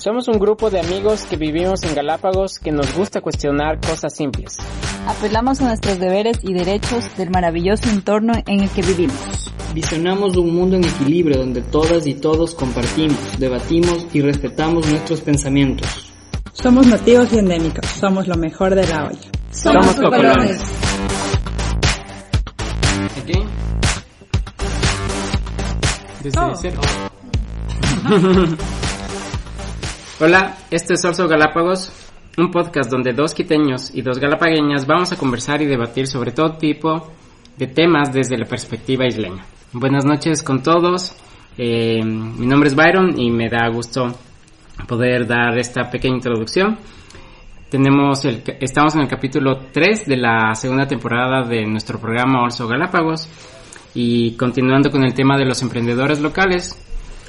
Somos un grupo de amigos que vivimos en Galápagos que nos gusta cuestionar cosas simples. Apelamos a nuestros deberes y derechos del maravilloso entorno en el que vivimos. Visionamos un mundo en equilibrio donde todas y todos compartimos, debatimos y respetamos nuestros pensamientos. Somos nativos y endémicos, somos lo mejor de la olla. Somos, somos cocolones. ¿Aquí? Desde oh. cero. Hola, este es Orso Galápagos, un podcast donde dos quiteños y dos galapagueñas vamos a conversar y debatir sobre todo tipo de temas desde la perspectiva isleña. Buenas noches con todos, eh, mi nombre es Byron y me da gusto poder dar esta pequeña introducción. Tenemos el, estamos en el capítulo 3 de la segunda temporada de nuestro programa Orso Galápagos y continuando con el tema de los emprendedores locales,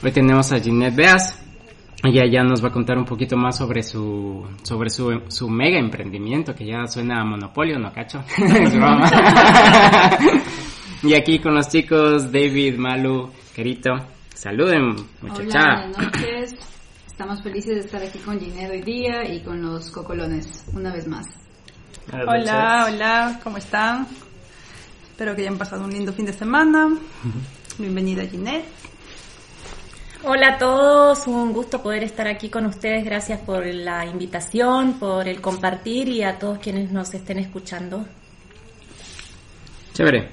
hoy tenemos a Ginette Beas, ella ya nos va a contar un poquito más sobre su sobre su, su mega emprendimiento que ya suena a monopolio, ¿no cacho? y aquí con los chicos David, Malu, Querito. Saluden, muchachas. buenas noches. Estamos felices de estar aquí con Ginette hoy día y con los cocolones una vez más. Hola, hola, ¿cómo están? Espero que hayan pasado un lindo fin de semana. Bienvenida Ginette. Hola a todos, un gusto poder estar aquí con ustedes. Gracias por la invitación, por el compartir y a todos quienes nos estén escuchando. Chévere.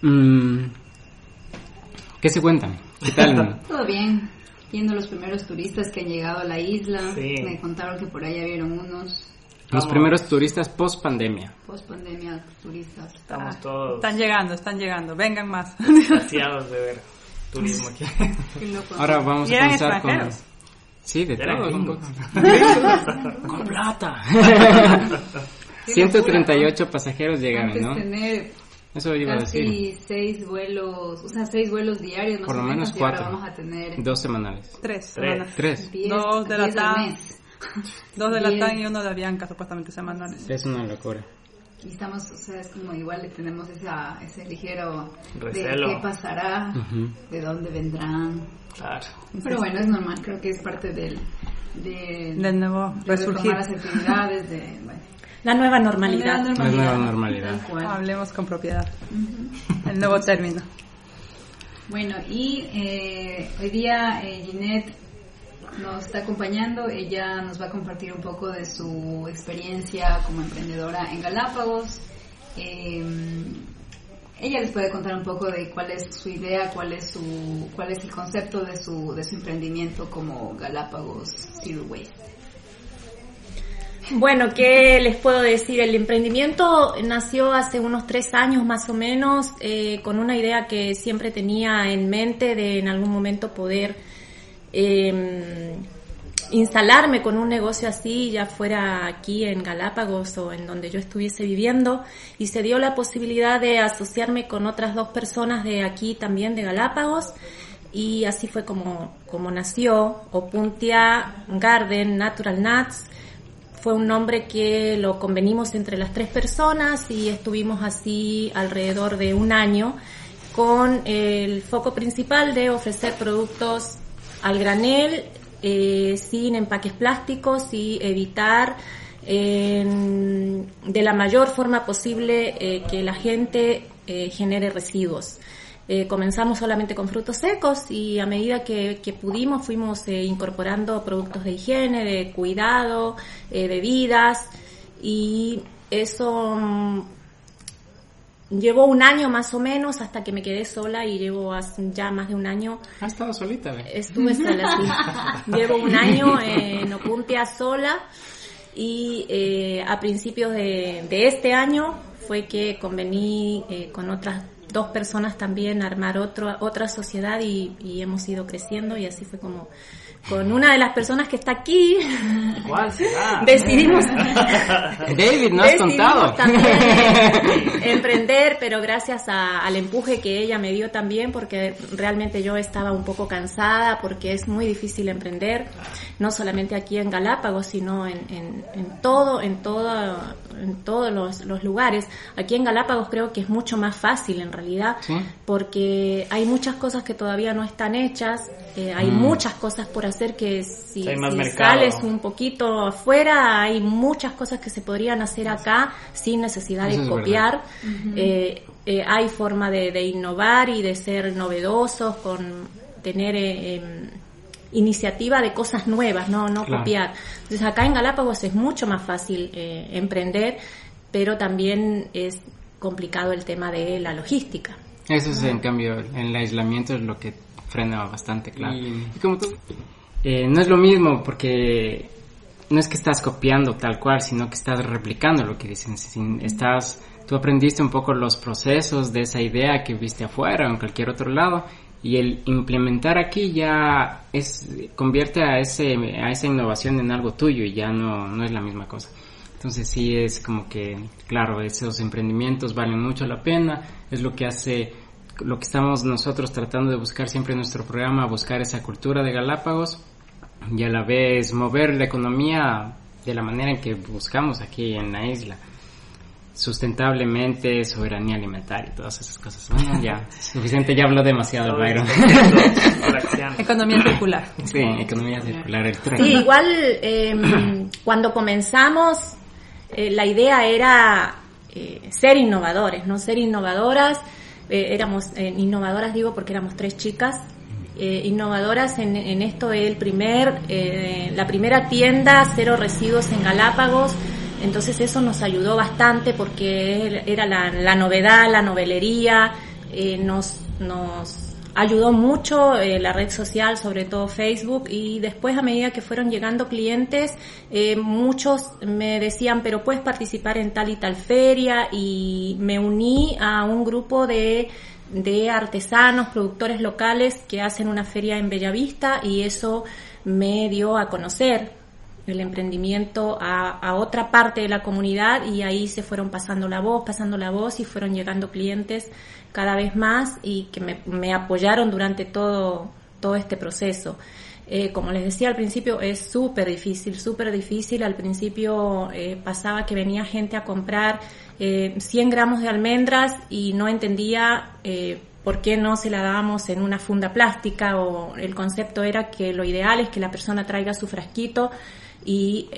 Mm, ¿Qué se cuentan? ¿Qué tal? Todo bien. Viendo los primeros turistas que han llegado a la isla. Me contaron que por allá vieron unos. Los primeros turistas post pandemia. Post pandemia, turistas. Estamos ah, todos. Están llegando, están llegando. Vengan más. Saciados de ver turismo aquí. Ahora vamos a comenzar con... Sí, de todo. con plata. 138 pasajeros llegaron, ¿no? Tener Eso iba a decir. seis vuelos, o sea, seis vuelos diarios. Por lo menos, cuatro. vamos a tener dos semanales. Tres. Tres. dos de la TAM. Dos de la TAM y uno de Avianca, supuestamente semanales. Es una locura. Y estamos, o sea, es como igual tenemos esa, ese ligero de qué pasará, de dónde vendrán. Claro. Pero bueno, es normal, creo que es parte del, del nuevo de resurgir. las actividades, de, la nueva normalidad. La nueva normalidad. Hablemos con propiedad. El nuevo término. Bueno, y eh, hoy día eh, Ginette nos está acompañando. Ella nos va a compartir un poco de su experiencia como emprendedora en Galápagos. Eh, ella les puede contar un poco de cuál es su idea, cuál es su, cuál es el concepto de su, de su emprendimiento como Galápagos Zero. Bueno, ¿qué les puedo decir? El emprendimiento nació hace unos tres años más o menos, eh, con una idea que siempre tenía en mente de en algún momento poder eh, instalarme con un negocio así, ya fuera aquí en Galápagos o en donde yo estuviese viviendo, y se dio la posibilidad de asociarme con otras dos personas de aquí también de Galápagos, y así fue como, como nació Opuntia Garden Natural Nuts. Fue un nombre que lo convenimos entre las tres personas y estuvimos así alrededor de un año con el foco principal de ofrecer productos al granel, eh, sin empaques plásticos y evitar de la mayor forma posible eh, que la gente eh, genere residuos. comenzamos solamente con frutos secos y a medida que, que pudimos fuimos incorporando productos de higiene, de cuidado, bebidas y eso Llevo un año más o menos hasta que me quedé sola y llevo ya más de un año. ¿Has estado solita? Estuve sola, sí. llevo un año en Opuntia sola y eh, a principios de, este año fue que convení eh, con otras dos personas también armar otro, otra sociedad y, y hemos ido creciendo y así fue como con una de las personas que está aquí. ¿Cuál será? Decidimos. David, no has contado. También emprender pero gracias al empuje que ella me dio también, porque realmente yo estaba un poco cansada, porque es muy difícil emprender, no solamente aquí en Galápagos, sino en, en, todo, en todo, en todos los, los, lugares. Aquí en Galápagos creo que es mucho más fácil en realidad, porque hay muchas cosas que todavía no están hechas, eh, hay mm. muchas cosas por hacer que si, sales un poquito afuera, hay muchas cosas que se podrían hacer acá sin necesidad de copiar. Eh, eh, hay forma de, innovar y de ser novedosos, con tener em, iniciativa de cosas nuevas, no, no copiar. Entonces acá en Galápagos es mucho más fácil emprender, pero también es complicado el tema de la logística. Eso es, en cambio, en el aislamiento es lo que frena bastante, claro. Y, como tú, eh, no es lo mismo porque no es que estás copiando tal cual, sino que estás replicando lo que dicen. Estás, tú aprendiste un poco los procesos de esa idea que viste afuera o en cualquier otro lado y el implementar aquí ya es convierte a ese a esa innovación en algo tuyo y ya no no es la misma cosa. Entonces sí es como que claro, esos emprendimientos valen mucho la pena, es lo que hace lo que estamos nosotros tratando de buscar siempre en nuestro programa, buscar esa cultura de Galápagos y a la vez mover la economía de la manera en que buscamos aquí en la isla sustentablemente, soberanía alimentaria y todas esas cosas. Bueno, ya, suficiente, ya habló demasiado Byron. economía circular. Sí, economía circular, el tren. Sí, igual em, cuando comenzamos, eh, la idea era eh, ser innovadores, no ser innovadoras eh, éramos eh, innovadoras, digo, porque éramos tres chicas, eh, innovadoras en, en, esto el primer, la primera tienda cero residuos en Galápagos, entonces eso nos ayudó bastante porque era la, la novedad, la novelería, nos, nos ayudó mucho eh, la red social, sobre todo Facebook, y después a medida que fueron llegando clientes, eh, muchos me decían, pero puedes participar en tal y tal feria, y me uní a un grupo de de artesanos, productores locales que hacen una feria en Bellavista y eso me dio a conocer el emprendimiento a, otra parte de la comunidad y ahí se fueron pasando la voz, pasando la voz y fueron llegando clientes cada vez más y que me, me apoyaron durante todo, todo este proceso. Eh, como les decía al principio, es súper difícil, súper difícil. Al principio eh, pasaba que venía gente a comprar eh, 100 gramos de almendras y no entendía eh, por qué no se la dábamos en una funda plástica o el concepto era que lo ideal es que la persona traiga su frasquito y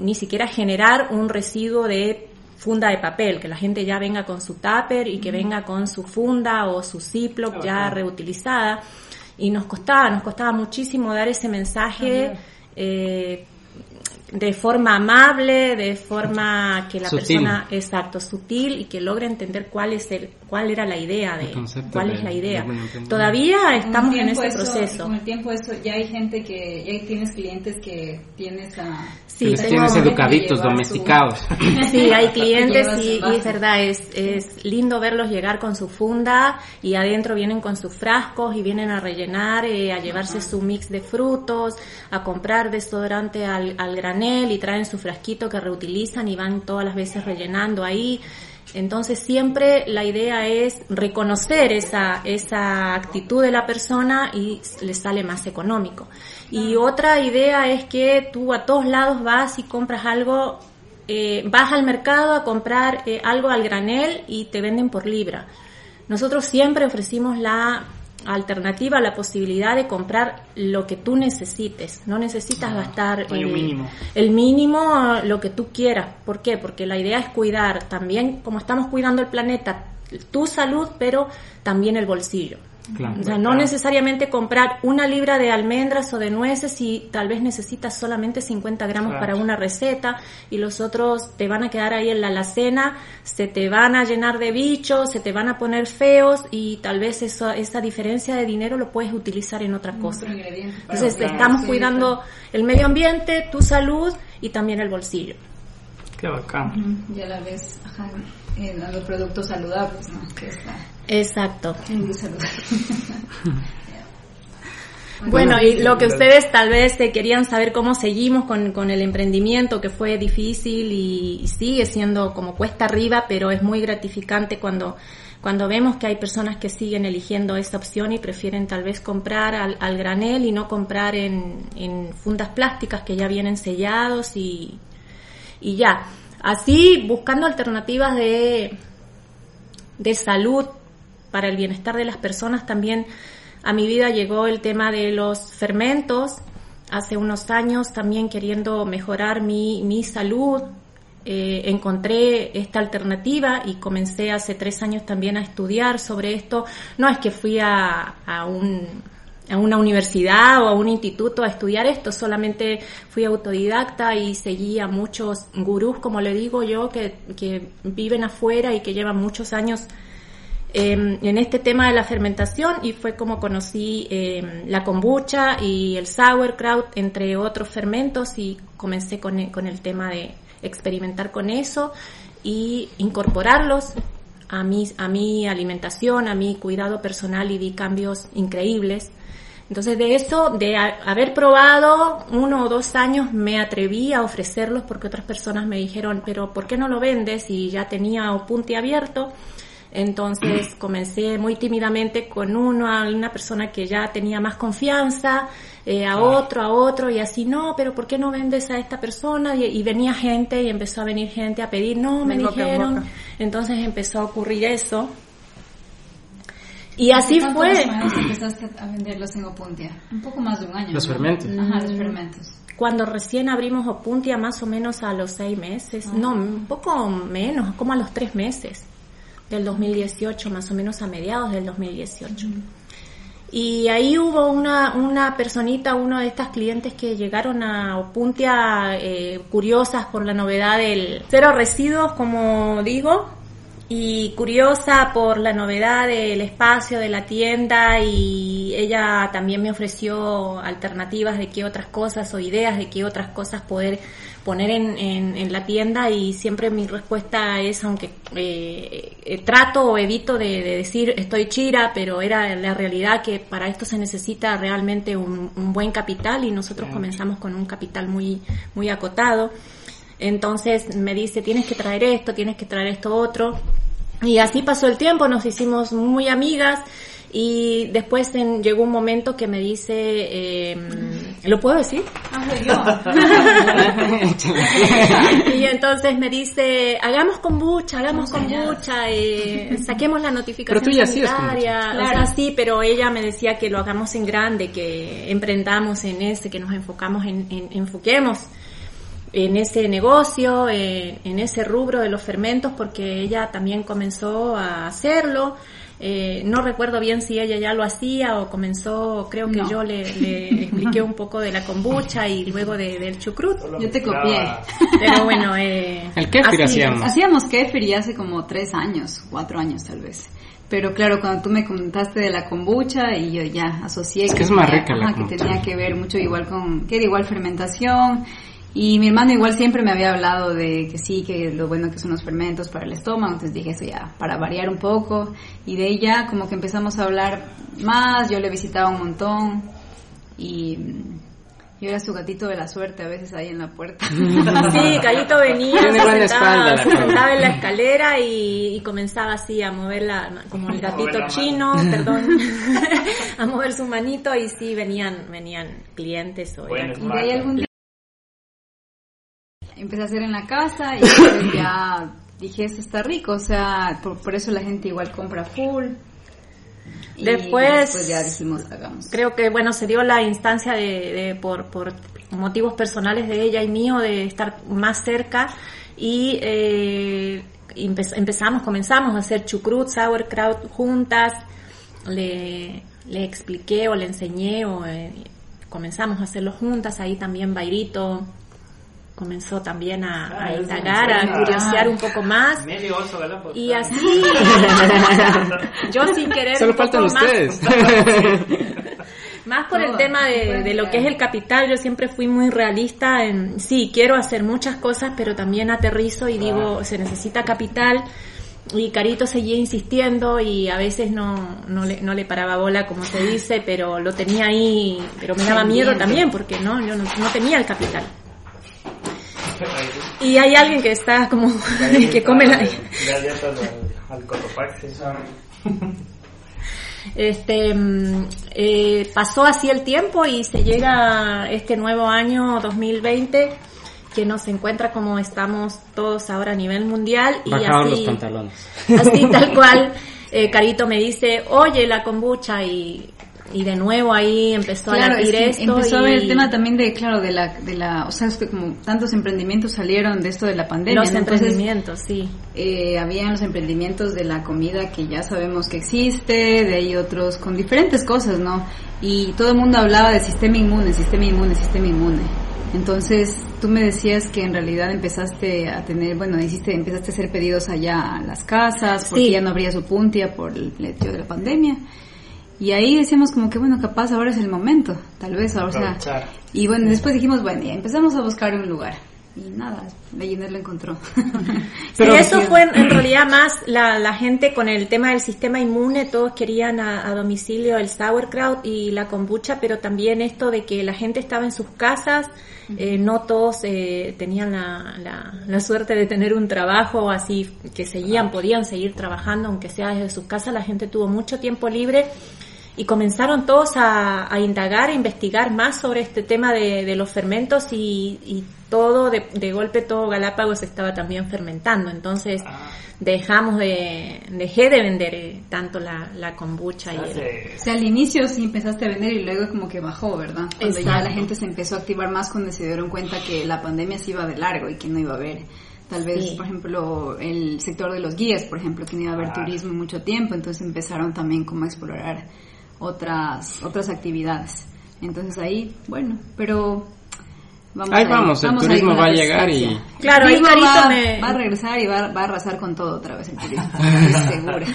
ni siquiera generar un residuo de funda de papel, que la gente ya venga con su tupper y que venga con su funda o su Ziploc ya reutilizada. Y nos costaba, nos costaba muchísimo dar ese mensaje de forma amable, de forma que la persona, exacto, sutil y que logre entender cuál es el, cuál era la idea de, cuál es la idea. Todavía estamos en ese proceso. Con el tiempo eso, ya hay gente que, ya tienes clientes que tienes a... Sí, tienes educaditos, domesticados. Sí, hay clientes y, es verdad, es, es lindo verlos llegar con su funda y adentro vienen con sus frascos y vienen a rellenar, eh, a llevarse su mix de frutos, a comprar desodorante al, al granel y traen su frasquito que reutilizan y van todas las veces rellenando ahí. Entonces siempre la idea es reconocer esa, esa actitud de la persona y le sale más económico. Y otra idea es que tú a todos lados vas y compras algo, eh, vas al mercado a comprar eh, algo al granel y te venden por libra. Nosotros siempre ofrecimos la alternativa, la posibilidad de comprar lo que tú necesites. No necesitas ah, gastar el mínimo. el mínimo, lo que tú quieras. ¿Por qué? Porque la idea es cuidar también, como estamos cuidando el planeta, tu salud, pero también el bolsillo o sea, no necesariamente comprar una libra de almendras o de nueces si tal vez necesitas solamente 50 gramos para una receta y los otros te van a quedar ahí en la alacena, se te van a llenar de bichos, se te van a poner feos y tal vez eso, esa diferencia de dinero lo puedes utilizar en otra cosa. Entonces estamos cuidando el medio ambiente, tu salud y también el bolsillo. Qué bacán. Ya la ves, en los productos saludables, ¿no? Exacto. Bueno, y lo que ustedes tal vez querían saber cómo seguimos con, con el emprendimiento, que fue difícil y, sigue siendo como cuesta arriba, pero es muy gratificante cuando cuando vemos que hay personas que siguen eligiendo esta opción y prefieren tal vez comprar al, al granel y no comprar en, en, fundas plásticas que ya vienen sellados y, y ya. Así, buscando alternativas de, de salud para el bienestar de las personas, también a mi vida llegó el tema de los fermentos. Hace unos años también queriendo mejorar mi, mi salud, eh, encontré esta alternativa y comencé hace tres años también a estudiar sobre esto. No es que fui a, a, un, a una universidad o a un instituto a estudiar esto, solamente fui autodidacta y seguí a muchos gurús, como le digo yo, que, que viven afuera y que llevan muchos años eh, en este tema de la fermentación y fue como conocí eh, la kombucha y el sauerkraut, entre otros fermentos, y comencé con el, con el tema de experimentar con eso y incorporarlos a mi, a mi alimentación, a mi cuidado personal y vi cambios increíbles. Entonces de eso, de haber probado uno o dos años, me atreví a ofrecerlos porque otras personas me dijeron, pero ¿por qué no lo vendes? Y ya tenía Opunti abierto. Entonces comencé muy tímidamente con uno, a una persona que ya tenía más confianza, eh, a otro, a otro, y así, no, pero ¿por qué no vendes a esta persona? Y, venía gente y empezó a venir gente a pedir, no, me dijeron. Entonces empezó a ocurrir eso. Y así fue. empezaste a venderlos en Opuntia? Un poco más de un año. Los fermentos. Ajá, los fermentos. Cuando recién abrimos Opuntia, más o menos a los seis meses, ah. no, un poco menos, como a los tres meses del 2018, más o menos a mediados del 2018. Y ahí hubo una, una personita, uno de estas clientes que llegaron a Opuntia eh, curiosas por la novedad del cero residuos, como digo, y curiosa por la novedad del espacio de la tienda y ella también me ofreció alternativas de qué otras cosas o ideas de qué otras cosas poder poner en, en, la tienda y siempre mi respuesta es, aunque eh, eh, trato o evito de, decir estoy chira, pero era la realidad que para esto se necesita realmente un, buen capital y nosotros comenzamos con un capital muy, muy acotado. Entonces me dice, tienes que traer esto, tienes que traer esto otro. Y así pasó el tiempo, nos hicimos muy amigas y después llegó un momento que me dice, eh, ¿lo puedo decir? Ah, y entonces me dice, hagamos kombucha, hagamos kombucha, eh, saquemos la notificación pero tú ya sanitaria. O sea, sí, pero ella me decía que lo hagamos en grande, que emprendamos en ese, que nos enfocamos en, en enfoquemos en ese negocio, en, en ese rubro de los fermentos, porque ella también comenzó a hacerlo. Eh, no recuerdo bien si ella ya lo hacía o comenzó, creo que yo le, expliqué un poco de la kombucha y luego de, del chucrut. Yo te copié. Pero bueno, eh, el kéfir hacíamos. Hacíamos kéfir ya hace como tres años, cuatro años tal vez. Pero claro, cuando tú me comentaste de la kombucha y yo ya asocié que, es más rica la que tenía que ver mucho igual con, que era igual fermentación y mi hermano igual siempre me había hablado de que sí, que lo bueno que son los fermentos para el estómago, entonces dije eso ya, para variar un poco. Y de ella como que empezamos a hablar más, yo le visitaba un montón y yo era su gatito de la suerte a veces ahí en la puerta. Sí, Calito venía, se sentaba, sentaba, en la escalera y, comenzaba así a moverla, como el gatito chino, perdón, a mover su manito y sí, venían venían clientes. O y de ahí algún empecé a hacer en la casa y ya dije, eso está rico, o sea, por, eso la gente igual compra full. después, ya dijimos, hagamos. Creo que, bueno, se dio la instancia de, por, por motivos personales de ella y mío de estar más cerca y eh, empezamos, comenzamos a hacer chucrut, sauerkraut juntas, le, le expliqué o le enseñé o eh, comenzamos a hacerlo juntas, ahí también Bairito comenzó también a, indagar, a curiosear un poco más. y así, yo sin querer Solo faltan ustedes. Más, por el tema de, lo que es el capital, yo siempre fui muy realista en, sí, quiero hacer muchas cosas, pero también aterrizo y digo, se necesita capital. y Carito seguía insistiendo y a veces no, no, le, no le paraba bola, como se dice, pero lo tenía ahí, pero me daba miedo también porque no, yo no, no tenía el capital. Y hay alguien que está como que come la... Este, mm, eh, pasó así el tiempo y se llega este nuevo año 2020 que nos encuentra como estamos todos ahora a nivel mundial y así, los pantalones. así tal cual eh, Carito me dice oye la kombucha y, y de nuevo ahí empezó a latir es que esto empezó a ver el tema también de, claro, de la, de la, o sea, es que como tantos emprendimientos salieron de esto de la pandemia, los ¿no? Entonces, emprendimientos sí eh, habían los emprendimientos de la comida que ya sabemos que existe, de ahí otros con diferentes cosas, ¿no? Y todo el mundo hablaba de sistema inmune, sistema inmune, sistema inmune. Entonces, tú me decías que en realidad empezaste a tener, bueno, hiciste, empezaste a hacer pedidos allá a las casas, porque Sí. ya no habría su puntia por el hecho de la pandemia. Y ahí decíamos como que, bueno, capaz ahora es el momento, tal vez, ahora, o sea, Aprovechar. y bueno, después dijimos, bueno, ya empezamos a buscar un lugar. Y nada, Belliner lo encontró. Pero eso fue en, en realidad más la, la gente con el tema del sistema inmune, todos querían a, a domicilio el sauerkraut y la kombucha, pero también esto de que la gente estaba en sus casas, eh, no todos eh, tenían la, la, la suerte de tener un trabajo así que seguían, podían seguir trabajando aunque sea desde sus casas, la gente tuvo mucho tiempo libre y comenzaron todos a, a indagar, a investigar más sobre este tema de, de los fermentos y, y todo, de, de golpe todo Galápagos estaba también fermentando. Entonces dejamos de, dejé de vender eh, tanto la, la kombucha y el, O sea, al inicio sí empezaste a vender y luego como que bajó, ¿verdad? Cuando ya la gente se empezó a activar más cuando se dieron cuenta que la pandemia se iba de largo y que no iba a haber. Tal vez, Sí. por ejemplo, el sector de los guías, por ejemplo, que no iba a haber turismo mucho tiempo, entonces empezaron también como a explorar otras otras actividades. Entonces ahí, bueno, pero vamos Ahí a ir, vamos, el turismo va a llegar y-. Claro, el ahí va, me- va a regresar y va, va a arrasar con todo otra vez el turismo, estoy segura.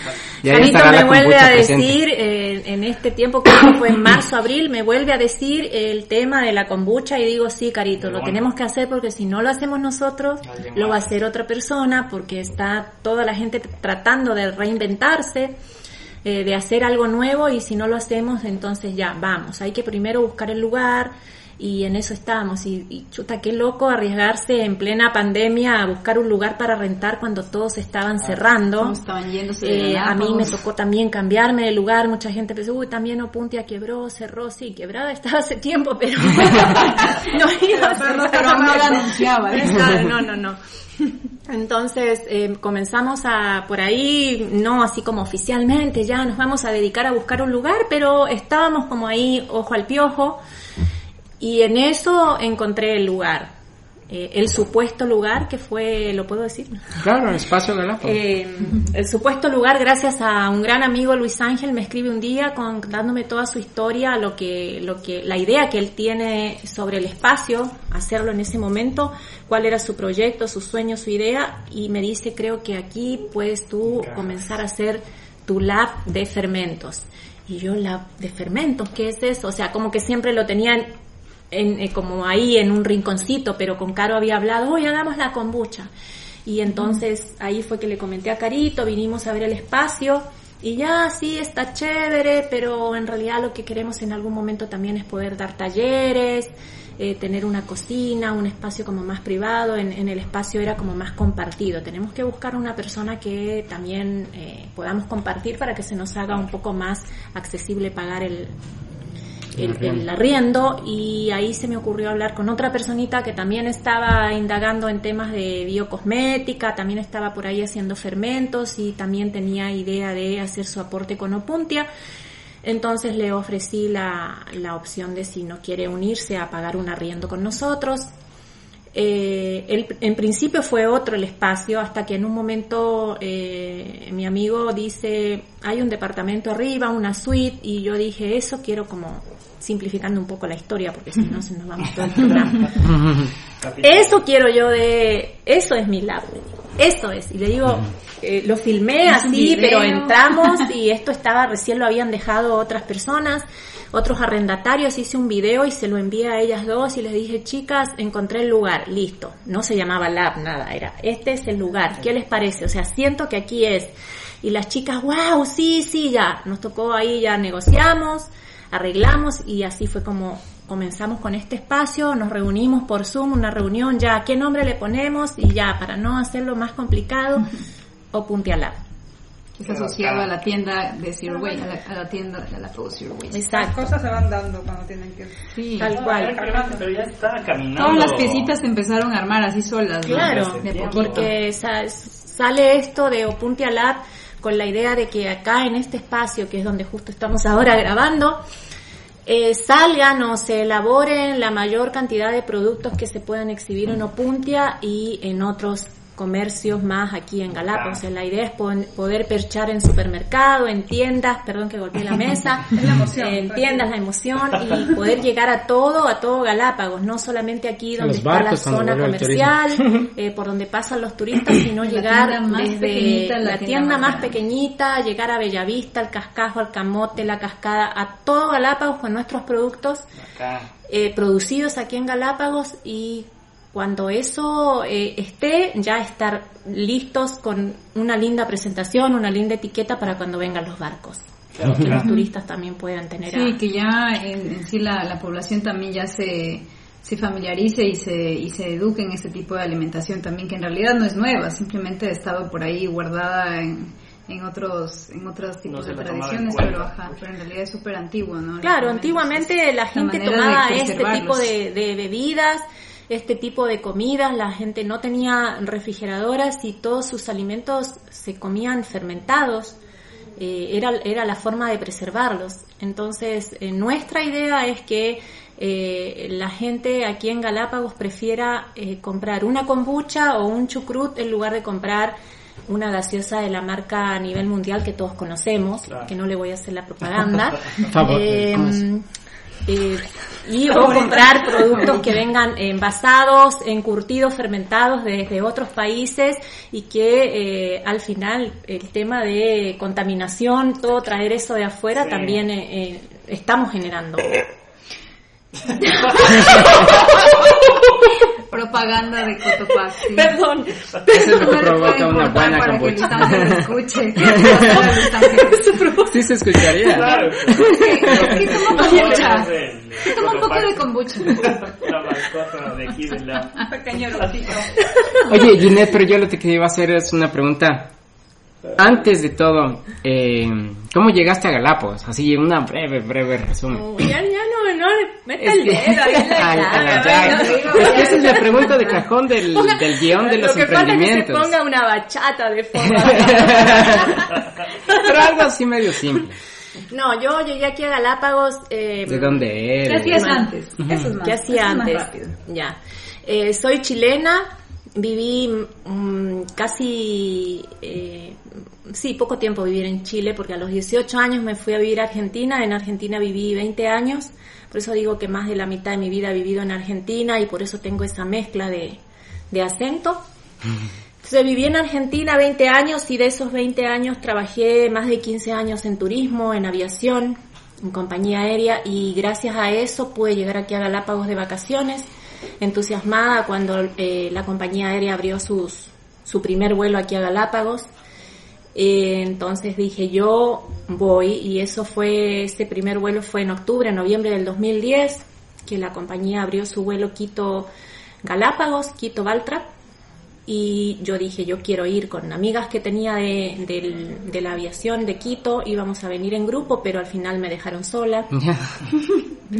Y ahí Carito me vuelve a decir, eh, en este tiempo que fue en marzo, abril, me vuelve a decir el tema de la kombucha y digo, sí, Carito, lo tenemos que hacer porque si no lo hacemos nosotros, lo va a hacer otra persona porque está toda la gente tratando de reinventarse, eh, de hacer algo nuevo y si no lo hacemos, entonces ya, vamos, hay que primero buscar el lugar y en eso estábamos y, y chuta, qué loco arriesgarse en plena pandemia a buscar un lugar para rentar cuando todos estaban cerrando. Todos estaban yéndose de Eh, a mí me tocó también cambiarme de lugar, mucha gente pensó, uy, también Opuntia quebró, cerró, sí, quebrada estaba hace tiempo, pero no iba a Pero cerrar. pero no la anunciaba. Claro, No, no, no. Entonces eh, comenzamos a por ahí, no así como oficialmente, ya nos vamos a dedicar a buscar un lugar, pero estábamos como ahí, ojo al piojo, y en eso encontré el lugar, eh, el supuesto lugar que fue, ¿lo puedo decir? Claro, espacio Galápagos. Eh, el supuesto lugar, gracias a un gran amigo Luis Ángel, me escribe un día contándome toda su historia, lo que, lo que, la idea que él tiene sobre el espacio, hacerlo en ese momento, cuál era su proyecto, su sueño, su idea, y me dice, creo que aquí puedes tú comenzar a hacer tu lab de fermentos. Y yo, lab de fermentos, ¿qué es eso? O sea, como que siempre lo tenían en, eh, como ahí en un rinconcito, pero con Caro había hablado, hoy hagamos la kombucha. Y entonces ahí fue que le comenté a Carito, vinimos a ver el espacio y ya sí está chévere, pero en realidad lo que queremos en algún momento también es poder dar talleres, eh, tener una cocina, un espacio como más privado, en, en el espacio era como más compartido. Tenemos que buscar una persona que también eh, podamos compartir para que se nos haga un poco más accesible pagar el, el, el arriendo y ahí se me ocurrió hablar con otra personita que también estaba indagando en temas de biocosmética, también estaba por ahí haciendo fermentos y también tenía idea de hacer su aporte con Opuntia. Entonces le ofrecí la, la opción de si no quiere unirse a pagar un arriendo con nosotros. Eh, el- en principio fue otro el espacio hasta que en un momento eh, mi amigo dice hay un departamento arriba, una suite y yo dije eso quiero como simplificando un poco la historia porque si no se nos vamos todo el programa. Eso quiero yo de, eso es mi lab. Eso es. Y le digo, eh, lo filmé así, pero entramos y esto estaba, recién lo habían dejado otras personas, otros arrendatarios, hice un video y se lo envié a ellas dos y les dije, chicas, encontré el lugar, listo. No se llamaba Lab, nada, era, este es el lugar, ¿qué les parece? O sea, siento que aquí es. Y las chicas, wow, sí, sí, ya. Nos tocó ahí, ya negociamos, arreglamos y así fue como comenzamos con este espacio, nos reunimos por Zoom, una reunión, ya, ¿qué nombre le ponemos? Y ya, para no hacerlo más complicado, o Puntialab. Es asociado a la tienda de Zero Way, a la, a la tienda de la Zero Way. Las cosas se van dando cuando tienen que... Sí, Tal cual. Pero ya está caminando. Todas las piecitas se empezaron a armar así solas. ¿no? Claro, porque sa- sale esto de Opuntia Lab con la idea de que acá en este espacio, que es donde justo estamos ahora grabando, eh, salgan o se elaboren la mayor cantidad de productos que se puedan exhibir en Opuntia y en otros comercios más aquí en Galápagos. O sea, la idea es pon- poder perchar en supermercado, en tiendas, perdón que golpeé la mesa, en tiendas la emoción y poder llegar a todo, a todo Galápagos, no solamente aquí donde está la barcos zona comercial, eh, por donde pasan los turistas, sino La llegar tienda más desde la, la tienda, más pequeñita, llegar a Bellavista, al Cascajo, al Camote, la Cascada, a todo Galápagos con nuestros productos eh, producidos aquí en Galápagos y cuando eso eh, esté, ya estar listos con una linda presentación, una linda etiqueta para cuando vengan los barcos. que los turistas también puedan tener Sí, a- que ya en, en sí la, la población también ya se, se familiarice y se, y se eduque en este tipo de alimentación también, que en realidad no es nueva, simplemente ha estado por ahí guardada en, en otros en otros tipos No de tradiciones, pero, ajá, pero en realidad es súper antiguo, ¿no? Claro, antiguamente la gente tomaba este tipo de, de bebidas, este tipo de comidas, la gente no tenía refrigeradoras y todos sus alimentos se comían fermentados. Eh, era, era la forma de preservarlos. Entonces, eh, nuestra idea es que eh, la gente aquí en Galápagos prefiera eh, comprar una kombucha o un chucrut en lugar de comprar una gaseosa de la marca a nivel mundial que todos conocemos, Claro. que no le voy a hacer la propaganda. Eh, eh, y o comprar productos que vengan envasados, encurtidos, fermentados desde otros países y que eh, al final el tema de contaminación, todo traer eso de afuera Sí. también eh, eh, estamos generando. Propaganda de Cotopaxi. Perdón. Eso es lo que provoca una buena para que Luis kombucha. Escuche. ¿Qué? Sí se escucharía. Claro. ¿Qué toma kombucha? El Toma un poco de kombucha. La mascota de aquí de la... Pequeño ratito. Oye, Ginette, pero yo lo que te iba a hacer es una pregunta. Antes de todo, eh, ¿cómo llegaste a Galápagos? Así, una breve, breve resumen. Ya, ya no, no, meta Es el dedo en esa es la pregunta de cajón del, del guion de los Lo que falta es que se emprendimientos. ponga una bachata de fondo. Pero algo así medio simple. No, yo llegué aquí a Galápagos. Eh, ¿De dónde ¿Qué eres? hacías Bueno, antes? Eso es más, ¿Qué hacía es más antes? rápido. Ya. Eh, soy chilena, viví mm, casi, eh, sí, poco tiempo vivir en Chile, porque a los 18 años me fui a vivir a Argentina, en Argentina viví 20 años, por eso digo que más de la mitad de mi vida he vivido en Argentina y por eso tengo esa mezcla de, de acento. Entonces viví en Argentina 20 años y de esos 20 años trabajé más de 15 años en turismo, en aviación, en compañía aérea y gracias a eso pude llegar aquí a Galápagos de vacaciones, entusiasmada cuando eh, la compañía aérea abrió sus, su primer vuelo aquí a Galápagos. Eh, entonces dije yo voy y eso fue, este primer vuelo fue en octubre, noviembre del 2010, que la compañía abrió su vuelo Quito Galápagos, Quito Baltra y yo dije yo quiero ir con amigas que tenía de, del- de la aviación de Quito, íbamos a venir en grupo, pero al final me dejaron sola.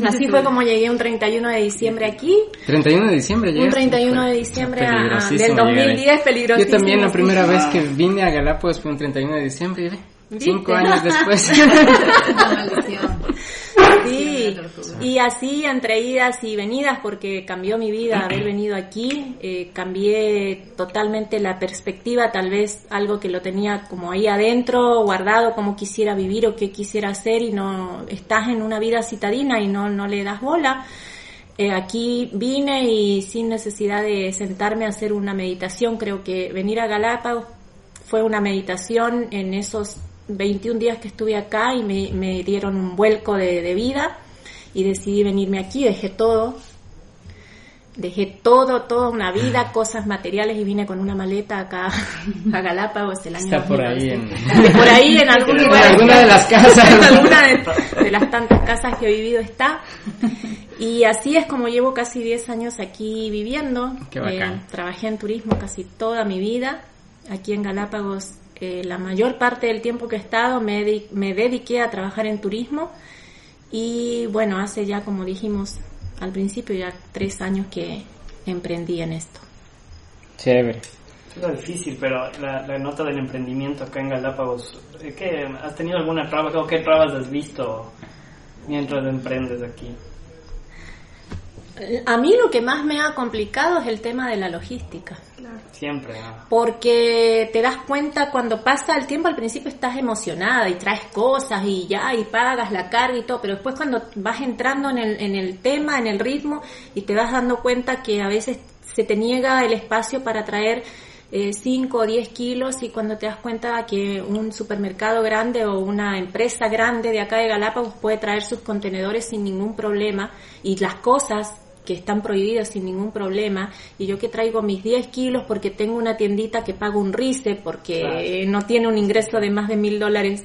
Así fue como llegué un 31 de diciembre aquí, 31 de diciembre un llegaste. 31 de diciembre a- del llegar ahí. 2010, peligrosísimo. Yo también la primera sí. vez que vine a Galápagos fue un 31 de diciembre ¿Viste? cinco años después. Sí, y así entre idas y venidas, porque cambió mi vida haber venido aquí, eh, cambié totalmente la perspectiva, tal vez algo que lo tenía como ahí adentro, guardado, como quisiera vivir o qué quisiera hacer y no estás en una vida citadina y no, no le das bola. eh, aquí vine y sin necesidad de sentarme a hacer una meditación, creo que venir a Galápagos fue una meditación en esos 21 días que estuve acá y me, me dieron un vuelco de, de vida y decidí venirme aquí, dejé todo, dejé todo, toda una vida, cosas materiales y vine con una maleta acá a Galápagos el año Está por ahí 2011. por ahí en algún En lugar alguna de las casas. en alguna de, de las tantas casas que he vivido está y así es como llevo casi 10 años aquí viviendo Qué bacán. Eh, trabajé en turismo casi toda mi vida aquí en Galápagos eh, la mayor parte del tiempo que he estado me, me dediqué a trabajar en turismo y bueno, hace ya como dijimos al principio, ya tres años que emprendí en esto. Chévere. Es difícil, pero la, la nota del emprendimiento acá en Galápagos, ¿qué, ¿has tenido alguna traba o qué trabas has visto mientras emprendes aquí? A mí lo que más me ha complicado es el tema de la logística. Siempre, ¿no? Porque te das cuenta cuando pasa el tiempo, al principio estás emocionada y traes cosas y ya, y pagas la carga y todo, pero después cuando vas entrando en el, en el tema, en el ritmo, y te vas dando cuenta que a veces se te niega el espacio para traer 5 o 10 kilos y cuando te das cuenta que un supermercado grande o una empresa grande de acá de Galápagos puede traer sus contenedores sin ningún problema y las cosas que están prohibidas sin ningún problema y yo que traigo mis 10 kilos porque tengo una tiendita que pago un RICE porque no tiene un ingreso de más de mil dólares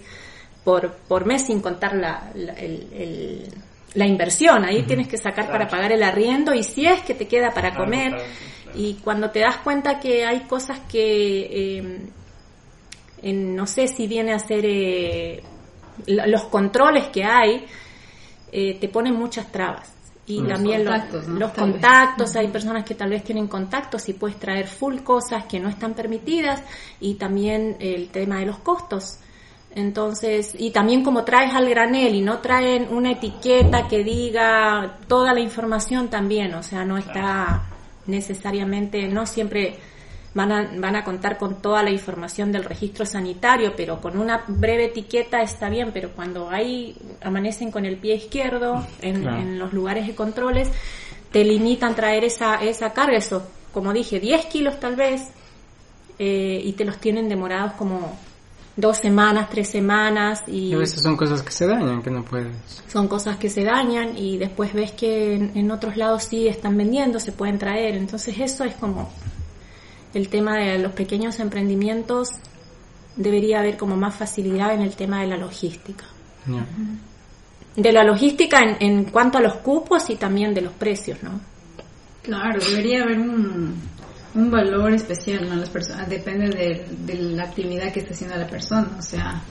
por, por mes sin contar la, la, el- el- la inversión. Ahí tienes que sacar Claro. para pagar el arriendo y si es que te queda para Claro, comer. Y cuando te das cuenta que hay cosas que, eh, en- no sé si viene a ser eh, los controles que hay, eh, te ponen muchas trabas. Y Los también los- los Tal vez. contactos, hay personas que tal vez tienen contactos y puedes traer full cosas que no están permitidas y también el tema de los costos. Entonces, y también como traes al granel y no traen una etiqueta que diga toda la información también, o sea, no está necesariamente, no siempre van a, van a contar con toda la información del registro sanitario, pero con una breve etiqueta está bien, pero cuando hay, amanecen con el pie izquierdo en, Claro. en los lugares de controles, te limitan traer esa, esa carga, eso, como dije, 10 kilos tal vez, eh, y te los tienen demorados como dos semanas, tres semanas, y Y a veces son cosas que se dañan, que no puedes. son cosas que se dañan y después ves que en, en otros lados sí están vendiendo, se pueden traer. Entonces eso es como el tema de los pequeños emprendimientos. Debería haber como más facilidad en el tema de la logística. De la logística en, en cuanto a los cupos y también de los precios, ¿no? Claro, debería haber un, un valor especial, ¿no? Las personas, depende de, de la actividad que esté haciendo la persona, o sea,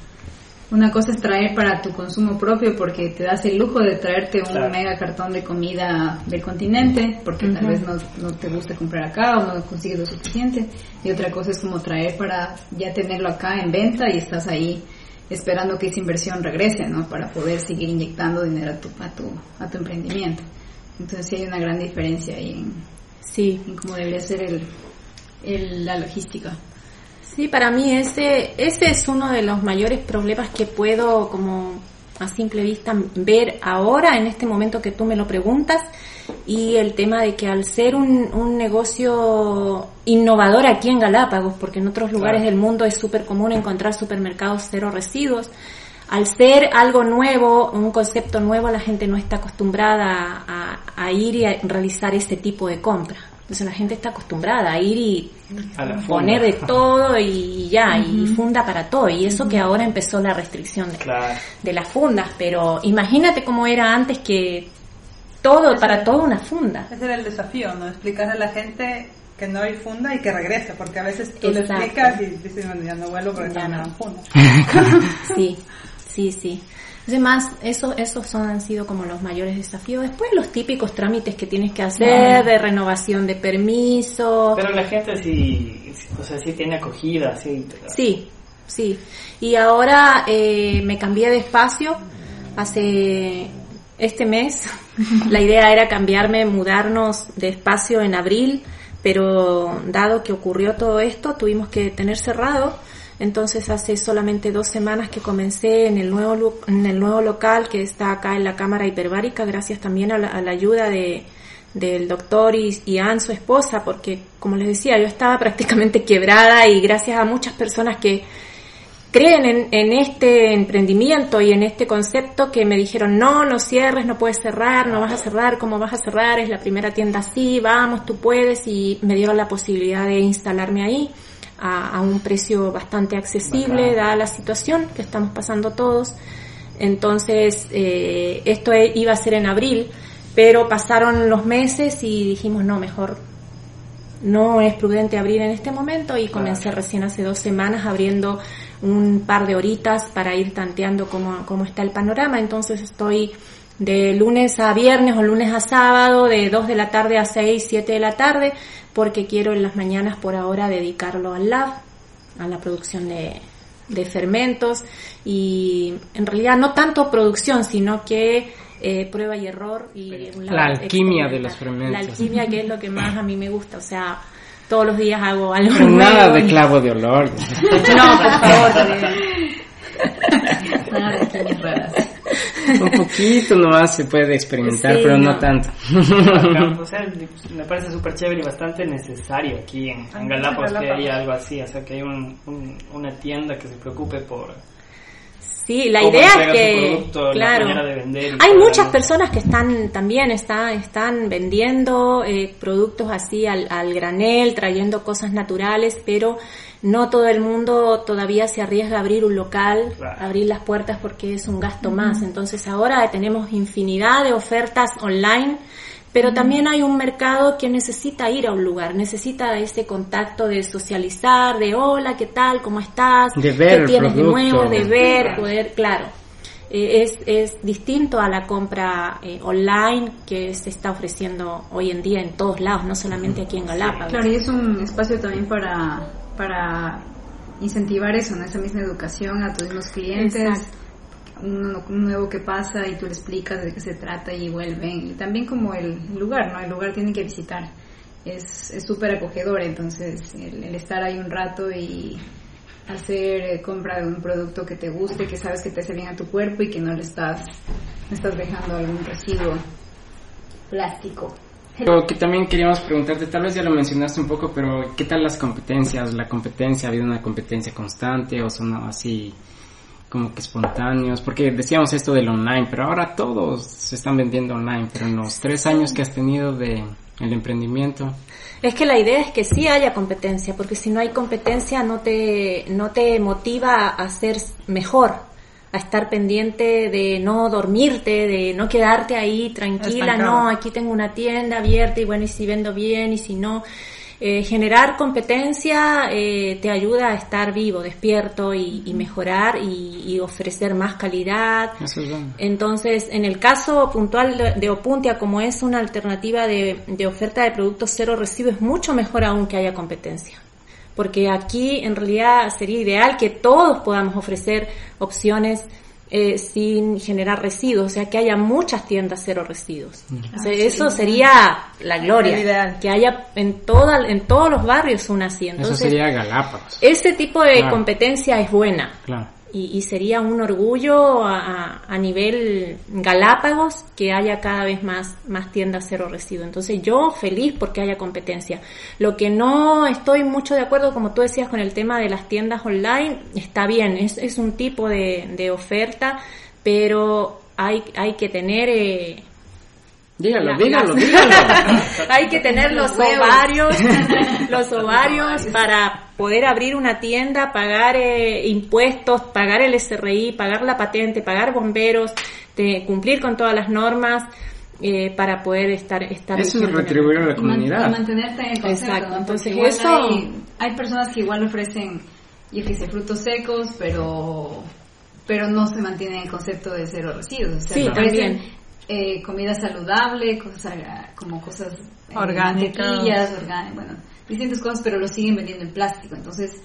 una cosa es traer para tu consumo propio porque te das el lujo de traerte un Claro. mega cartón de comida del continente porque tal vez no, no te gusta comprar acá o no consigues lo suficiente y otra cosa es como traer para ya tenerlo acá en venta y estás ahí esperando que esa inversión regrese, ¿no? Para poder seguir inyectando dinero a tu, a tu, a tu emprendimiento. Entonces sí hay una gran diferencia ahí en, Sí, en cómo debería ser el, el- la logística. Sí, para mí ese, ese es uno de los mayores problemas que puedo como a simple vista ver ahora, en este momento que tú me lo preguntas, y el tema de que al ser un, un negocio innovador aquí en Galápagos, porque en otros lugares del mundo es súper común encontrar supermercados cero residuos, al ser algo nuevo, un concepto nuevo, la gente no está acostumbrada a, a ir y a realizar ese tipo de compra. Entonces la gente está acostumbrada a ir y A poner de todo y ya, y funda para todo. Y eso que ahora empezó la restricción de, Claro. de las fundas, pero imagínate cómo era antes que todo, para todo una funda. Ese era el desafío, ¿no? Explicar a la gente que no hay funda y que regrese, porque a veces tú le Exacto. explicas y dices, bueno, ya no vuelvo porque Ya no. dan funda. Sí, sí, sí. Además, eso, esos son, han sido como los mayores desafíos. Después los típicos trámites que tienes que hacer, de renovación de permiso. Pero la gente sí, o sea, sí tiene acogida, sí. Sí, sí. Y ahora eh, me cambié de espacio hace este mes. La idea era cambiarme, mudarnos de espacio en abril, pero dado que ocurrió todo esto, tuvimos que tener cerrado. Entonces hace solamente dos semanas que comencé en el nuevo, en el nuevo local que está acá en la Cámara Hiperbárica, gracias también a la, ayuda de, del doctor y, y Ann, su esposa, porque como les decía, yo estaba prácticamente quebrada y gracias a muchas personas que creen en, en, este emprendimiento y en este concepto que me dijeron, no, no cierres, no puedes cerrar, no vas a cerrar, ¿cómo vas a cerrar? Es la primera tienda así, vamos, tú puedes y me dieron la posibilidad de instalarme ahí a, un precio bastante accesible, dada la situación que estamos pasando todos. Entonces, eh, esto e, iba a ser en abril, pero pasaron los meses y dijimos, no, mejor no es prudente abrir en este momento y comencé recién hace dos semanas abriendo un par de horitas para ir tanteando cómo, cómo está el panorama. Entonces estoy de lunes a viernes o lunes a sábado, de 2 de la tarde a 6, 7 de la tarde, porque quiero en las mañanas por ahora dedicarlo al lab, a la producción de, de fermentos y en realidad no tanto producción, sino que eh, prueba y error y la alquimia de los fermentos. La alquimia que es lo que más a mí me gusta, o sea, todos los días hago algo nada de clavo de olor. no, por favor. nada de. un poquito nomás se puede experimentar, pero no, tanto. o sea, me parece súper chévere y bastante necesario aquí en, Galápagos que haya algo así, o sea, que hay un, una tienda que se preocupe por... Sí, la idea es que, claro, hay muchas personas que están también están están vendiendo eh, productos así al, al granel, trayendo cosas naturales, pero no todo el mundo todavía se arriesga a abrir un local, abrir las puertas porque es un gasto más. Entonces ahora tenemos infinidad de ofertas online, pero también hay un mercado que necesita ir a un lugar, necesita ese contacto de socializar, de hola, ¿qué tal? ¿Cómo estás? De ver ¿Qué tienes de nuevo? De ver, poder, claro. Eh, es, es distinto a la compra eh, online que se está ofreciendo hoy en día en todos lados, no solamente aquí en Galápagos. Claro, y es un espacio también para para incentivar eso, ¿no? esa misma educación a tus mismos clientes. Un, nuevo que pasa y tú le explicas de qué se trata y vuelven. Y también como el lugar, ¿no? El lugar tienen que visitar. Es súper acogedor, entonces el, estar ahí un rato y hacer eh, compra de un producto que te guste, que sabes que te hace bien a tu cuerpo y que no le estás, estás dejando algún residuo plástico lo que también queríamos preguntarte, tal vez ya lo mencionaste un poco, pero ¿qué tal las competencias? ¿La competencia, ha habido una competencia constante o son así como que espontáneos? Porque decíamos esto del online, pero ahora todos se están vendiendo online, pero en los tres años que has tenido de el emprendimiento. Es que la idea es que sí haya competencia, porque si no hay competencia no te, no te motiva a ser mejor a estar pendiente de no dormirte, de no quedarte ahí tranquila, no, aquí tengo una tienda abierta y bueno, y si vendo bien y si no. Eh, generar competencia eh, te ayuda a estar vivo, despierto y, mejorar y, ofrecer más calidad. Entonces, en el caso puntual de, Opuntia, como es una alternativa de, de oferta de productos cero residuos, es mucho mejor aún que haya competencia. Porque aquí en realidad sería ideal que todos podamos ofrecer opciones eh, sin generar residuos, o sea, que haya muchas tiendas cero residuos. Ah, eso sería la gloria, que haya en toda, en todos los barrios una así. eso sería Galápagos. Ese tipo de competencia es buena. Claro y, sería un orgullo a, a, nivel Galápagos que haya cada vez más, más tiendas cero residuo. Entonces yo feliz porque haya competencia. Lo que no estoy mucho de acuerdo, como tú decías, con el tema de las tiendas online, está bien, es, es un tipo de, de oferta, pero hay, hay que tener... Eh, Dígalo, dígalo, dígalo. Hay que tener los ovarios, los ovarios para poder abrir una tienda, pagar eh, impuestos, pagar el SRI, pagar la patente, pagar bomberos, de cumplir con todas las normas. Eh, para poder estar estar eso es retribuir a la comunidad y mantenerte en el concepto, exacto entonces eso hay, hay, personas que igual ofrecen yo que sé frutos secos pero pero no se mantiene el concepto de cero residuos o sea, sí, también eh, comida saludable, cosas como cosas eh, orgánicas, bueno, distintas cosas, pero lo siguen vendiendo en plástico. Entonces,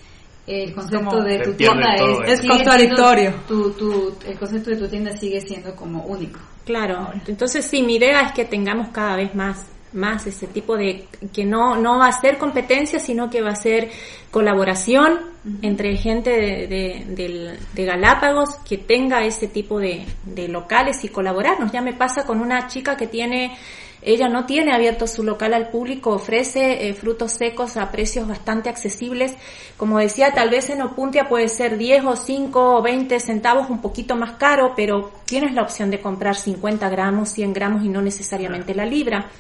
el concepto de tu tienda es, es contradictorio. Tu, el concepto de tu tienda sigue siendo como único. Claro, entonces sí, mi idea es que tengamos cada vez más más ese tipo de que no no va a ser competencia sino que va a ser colaboración entre gente de, de, Galápagos que tenga ese tipo de, de locales y colaborarnos ya me pasa con una chica que tiene ella no tiene abierto su local al público, ofrece eh, frutos secos a precios bastante accesibles. Como decía, tal vez en Opuntia puede ser 10 o 5 o 20 centavos un poquito más caro, pero tienes la opción de comprar 50 gramos, 100 gramos y no necesariamente la libra.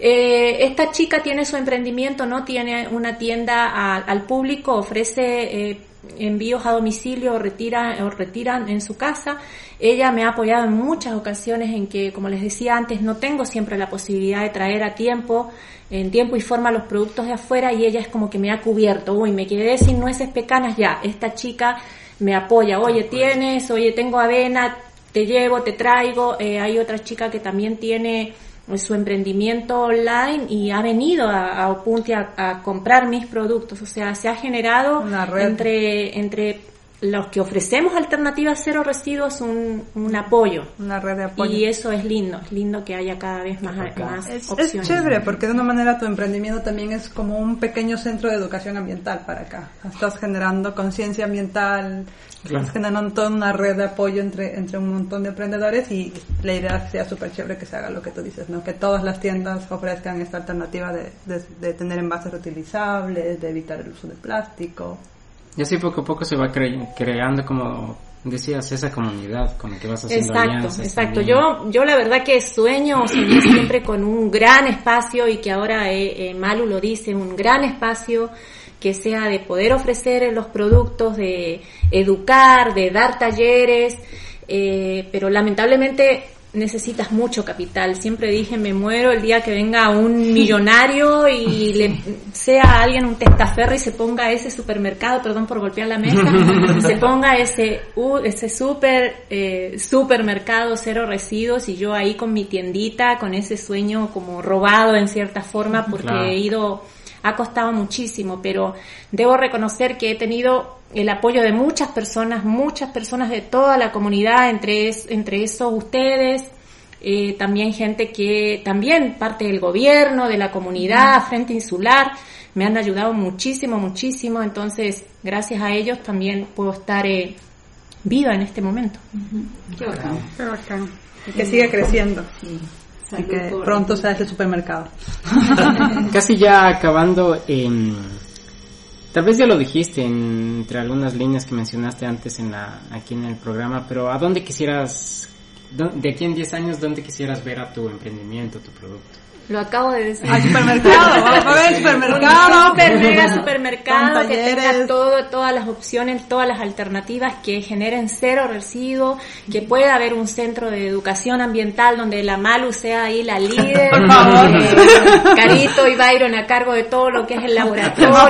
Eh, esta chica tiene su emprendimiento, no tiene una tienda al público, ofrece eh, envíos a domicilio o, retira, o retiran en su casa ella me ha apoyado en muchas ocasiones en que, como les decía antes, no tengo siempre la posibilidad de traer a tiempo, en tiempo y forma los productos de afuera y ella es como que me ha cubierto. Uy, me quedé sin nueces pecanas ya. Esta chica me apoya. Oye, tienes, oye, tengo avena, te llevo, te traigo. Eh, hay otra chica que también tiene su emprendimiento online y ha venido a, a Opuntia a, comprar mis productos. O sea, se ha generado entre, entre los que ofrecemos alternativas cero residuos un, un apoyo. Una red de apoyo. Y eso es lindo, es lindo que haya cada vez más, más es, opciones. Es chévere porque de una manera tu emprendimiento también es como un pequeño centro de educación ambiental para acá. Estás generando conciencia ambiental, estás generando toda una red de apoyo entre, entre un montón de emprendedores y la idea sea súper chévere que se haga lo que tú dices, ¿no? Que todas las tiendas ofrezcan esta alternativa de, de, de tener envases reutilizables, de evitar el uso de plástico. Y así poco a poco se va creando como decías esa comunidad con la que vas haciendo exacto exacto. yo yo la verdad que sueño soñé siempre con un gran espacio y que ahora eh, eh, Malu lo dice un gran espacio que sea de poder ofrecer los productos de educar de dar talleres eh, pero lamentablemente necesitas mucho capital. Siempre dije, me muero el día que venga un millonario y le sea alguien un testaferro y se ponga ese supermercado, perdón por golpear la mesa, se ponga ese uh, ese super eh, supermercado cero residuos y yo ahí con mi tiendita, con ese sueño como robado en cierta forma porque he ido ha costado muchísimo, pero debo reconocer que he tenido el apoyo de muchas personas, muchas personas de toda la comunidad, entre, entre esos ustedes, eh, también gente que también parte del gobierno, de la comunidad, Frente Insular, me han ayudado muchísimo, muchísimo, entonces gracias a ellos también puedo estar eh, viva en este momento. Qué bacán. Qué bacán. Y que siga creciendo. Y que pronto sea ese supermercado. Casi ya acabando, eh, Tal vez ya lo dijiste entre algunas líneas que mencionaste antes en la, aquí en el programa, pero ¿a dónde quisieras, de aquí en 10 años, dónde quisieras ver a tu emprendimiento, tu producto? Lo acabo de decir. Al supermercado, vamos a ver supermercado. super mega supermercado que tenga todo, todas las opciones, todas las alternativas que generen cero residuo, que pueda haber un centro de educación ambiental donde la Malu sea ahí la líder, Por favor. Eh, Carito y Byron a cargo de todo lo que es el laboratorio.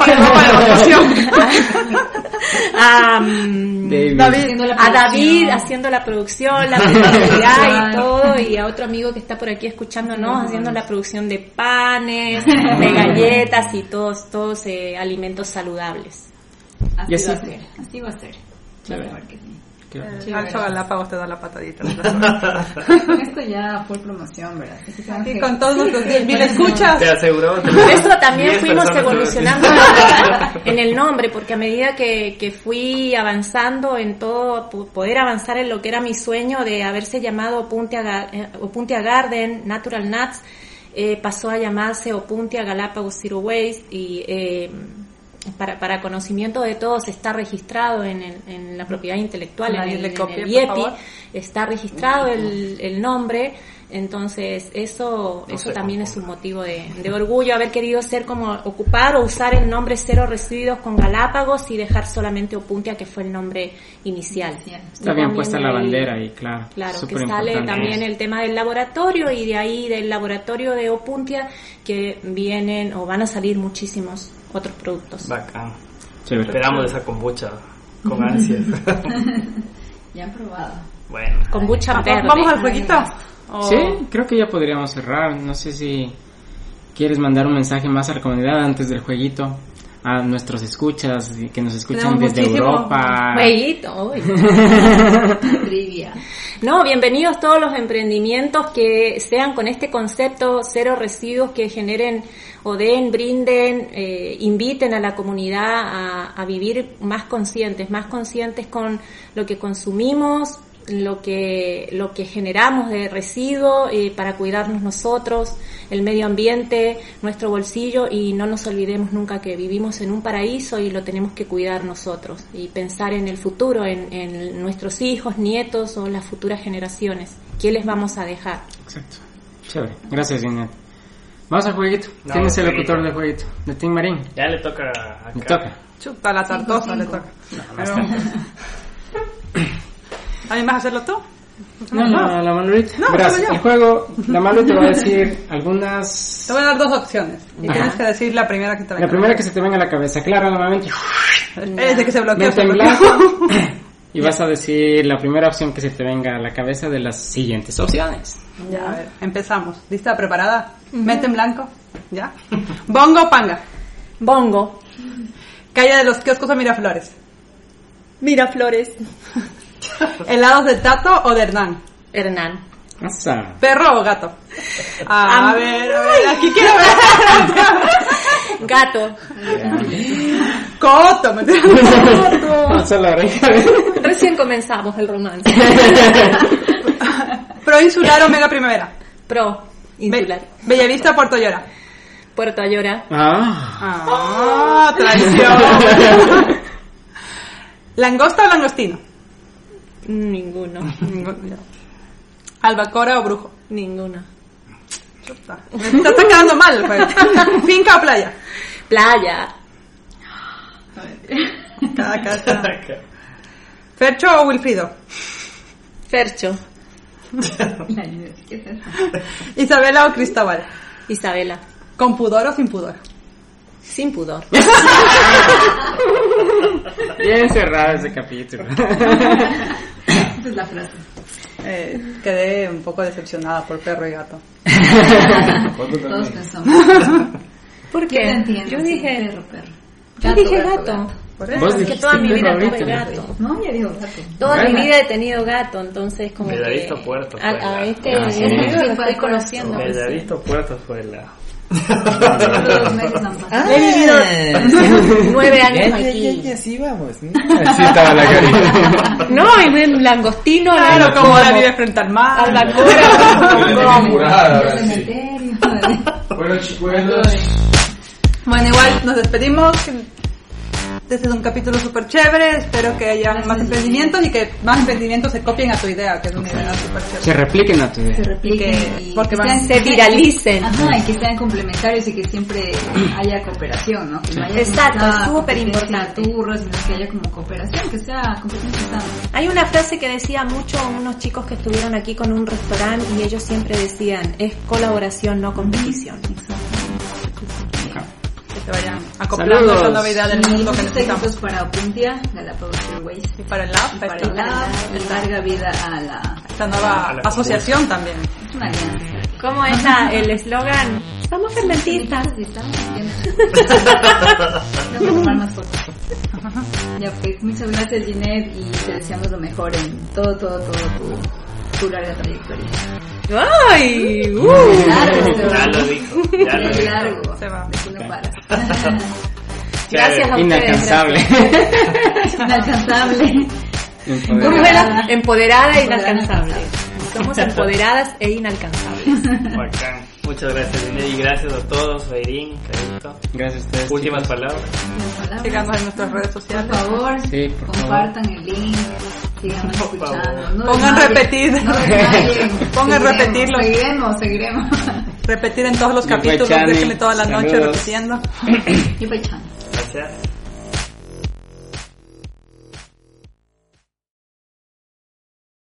David, a David haciendo la producción, la publicidad y todo, y a otro amigo que está por aquí escuchándonos haciendo la producción de panes, de galletas y todos, todos eh, alimentos saludables. Así, va a ser, así va a ser. Alfa Galápagos te da la patadita. con esto ya fue promoción, ¿verdad? Y con todos nuestros mil escuchas. Te aseguró. Por eso también fuimos evolucionando en el nombre, porque a medida que, que fui avanzando en todo, poder avanzar en lo que era mi sueño de haberse llamado Opuntia, Opuntia Garden, Natural Nuts, eh, pasó a llamarse Opuntia Galápagos Zero Waste y eh, para, para conocimiento de todos está registrado en, en, la propiedad intelectual, en el, IEPI, está registrado el, el nombre. Entonces, eso, eso también es un motivo de, orgullo, haber querido ser como ocupar o usar el nombre Cero Residuos con Galápagos y dejar solamente Opuntia, que fue el nombre inicial. Está bien puesta la bandera ahí, claro. Claro, que sale también el tema del laboratorio y de ahí del laboratorio de Opuntia que vienen o van a salir muchísimos otros productos. Bacán. Esperamos esa kombucha con ansias. ya han probado. Bueno. Kombucha verde. Vamos al jueguito. Sí, creo que ya podríamos cerrar. No sé si quieres mandar un mensaje más a la comunidad antes del jueguito. A nuestros escuchas que nos escuchan Tenemos desde. Europa. Jueguito, uy. Trivia. No, bienvenidos todos los emprendimientos que sean con este concepto cero residuos que generen o den, brinden, eh, inviten a la comunidad a, a vivir más conscientes, más conscientes con lo que consumimos, lo que lo que generamos de residuo eh, para cuidarnos nosotros, el medio ambiente, nuestro bolsillo y no nos olvidemos nunca que vivimos en un paraíso y lo tenemos que cuidar nosotros y pensar en el futuro, en, en nuestros hijos, nietos o las futuras generaciones. ¿Qué les vamos a dejar? Exacto. Chévere. Gracias, Ginette. Vamos al jueguito. No, ¿Quién es el locutor del jueguito? De Tim Marín. Ya le toca acá. Me toca. Chupa la tartosa le cinco. toca. Pero... ¿A mí vas a hacerlo tú? No, la, la Manolita. No, Verás, solo yo. el juego, la Malu te va a decir algunas... Te voy a dar dos opciones. Y Ajá. tienes que decir la primera que te venga. La primera que se te venga a la cabeza. Claro, nuevamente. Ese que se bloqueó. Se en bloqueó. blanco. Y vas a decir la primera opción que se te venga a la cabeza de las siguientes opciones. Ya, a ver, empezamos. ¿Lista? ¿Preparada? Mente en blanco. ¿Ya? Bongo o panga. Bongo, Calle de los kioscos o Miraflores. Miraflores, ¿Helados de Tato o de Hernán? Hernán, Asa. ¿Perro o gato? A Am- ver, a ver, aquí quiero ver. gato, Coto, me oreja. recién comenzamos el romance. Pro insular o mega primavera. Pro, insular, Be- Bellavista o Puerto Llora. Puerto Ayora, Ah. Ah, traición. ¿Langosta o langostino? Ninguno, Ninguno. ¿Albacora o brujo? ninguno. Chuta. Me está, quedando mal juego. ¿Finca o playa? Playa, Cada. ¿Fercho o Wilfrido? Fercho. ¿Isabela o Cristóbal? Isabela, ¿Con pudor o sin pudor? sin pudor. Bien cerrado ese capítulo. Es la frase. Eh, quedé un poco decepcionada por perro y gato. Todos pensamos. ¿Por Yo qué? entiendo. Yo sí, dije, perro, perro. yo dije gato. Por eso. Que toda mi vida tuve gato. No, ya digo gato. Toda Bueno. mi vida he tenido gato, entonces como que... Puerto a, fue a este, Ah, sí. este estoy el conociendo. Bellavista Puerto fue la. Dos meses. He vivido nueve años Ya, ya, ya, aquí. ya, sí, vamos. ¿no? Así estaba la carita. No, y en langostino, Claro, la- como la vive frente al mar. albacora. Bueno, chicuelos. Bueno, igual nos despedimos. Este es un capítulo súper chévere. Espero que haya más emprendimientos y que más emprendimientos se copien a tu idea, que es una idea súper Se chévere. repliquen a tu idea. se repliquen y porque que sean- se viralicen. Ajá, y que sean complementarios y que siempre haya cooperación, ¿no? Que no haya Exacto, súper importante. sino que haya como cooperación, que sea competencia sana. Hay una frase que decía mucho unos chicos que estuvieron aquí con un restaurante y ellos siempre decían, es colaboración, no competición. Que se vayan acoplando esta idea del Y mundo que necesitamos. para Opuntia, Galápagos Airways, Y para el lab, para el lab, larga vida a la... esta nueva la asociación también. Es una alianza. ¿Cómo es la- el eslogan? Somos fermentistas. Estamos Vamos a tomar más fotos. Ya pues, muchas gracias Ginette y te deseamos lo mejor en todo, todo, todo tu, tu larga trayectoria. ¡Ay! uh. Largo, Ya lo dijo. Ya lo dijo. largo. Se va. Aquí no para. Gracias a ustedes. Inalcanzable. Inalcanzable. ¿Cómo era? Empoderada e Empoderada. inalcanzable. Somos empoderadas e inalcanzables. Bacán. Muchas gracias, Inés, y gracias a todos, a Irín, Carito. Gracias a ustedes. Últimas chicos. palabras. Palabras. Síganos en nuestras redes sociales. Por favor, Sí, por compartan el link, escuchando. No Pongan repetir. No. Pongan Seguiremos, repetirlo. Seguiremos, seguiremos. Repetir en todos los capítulos, Chani. déjenme toda la noche Saludos. repitiendo. Y pues. Gracias.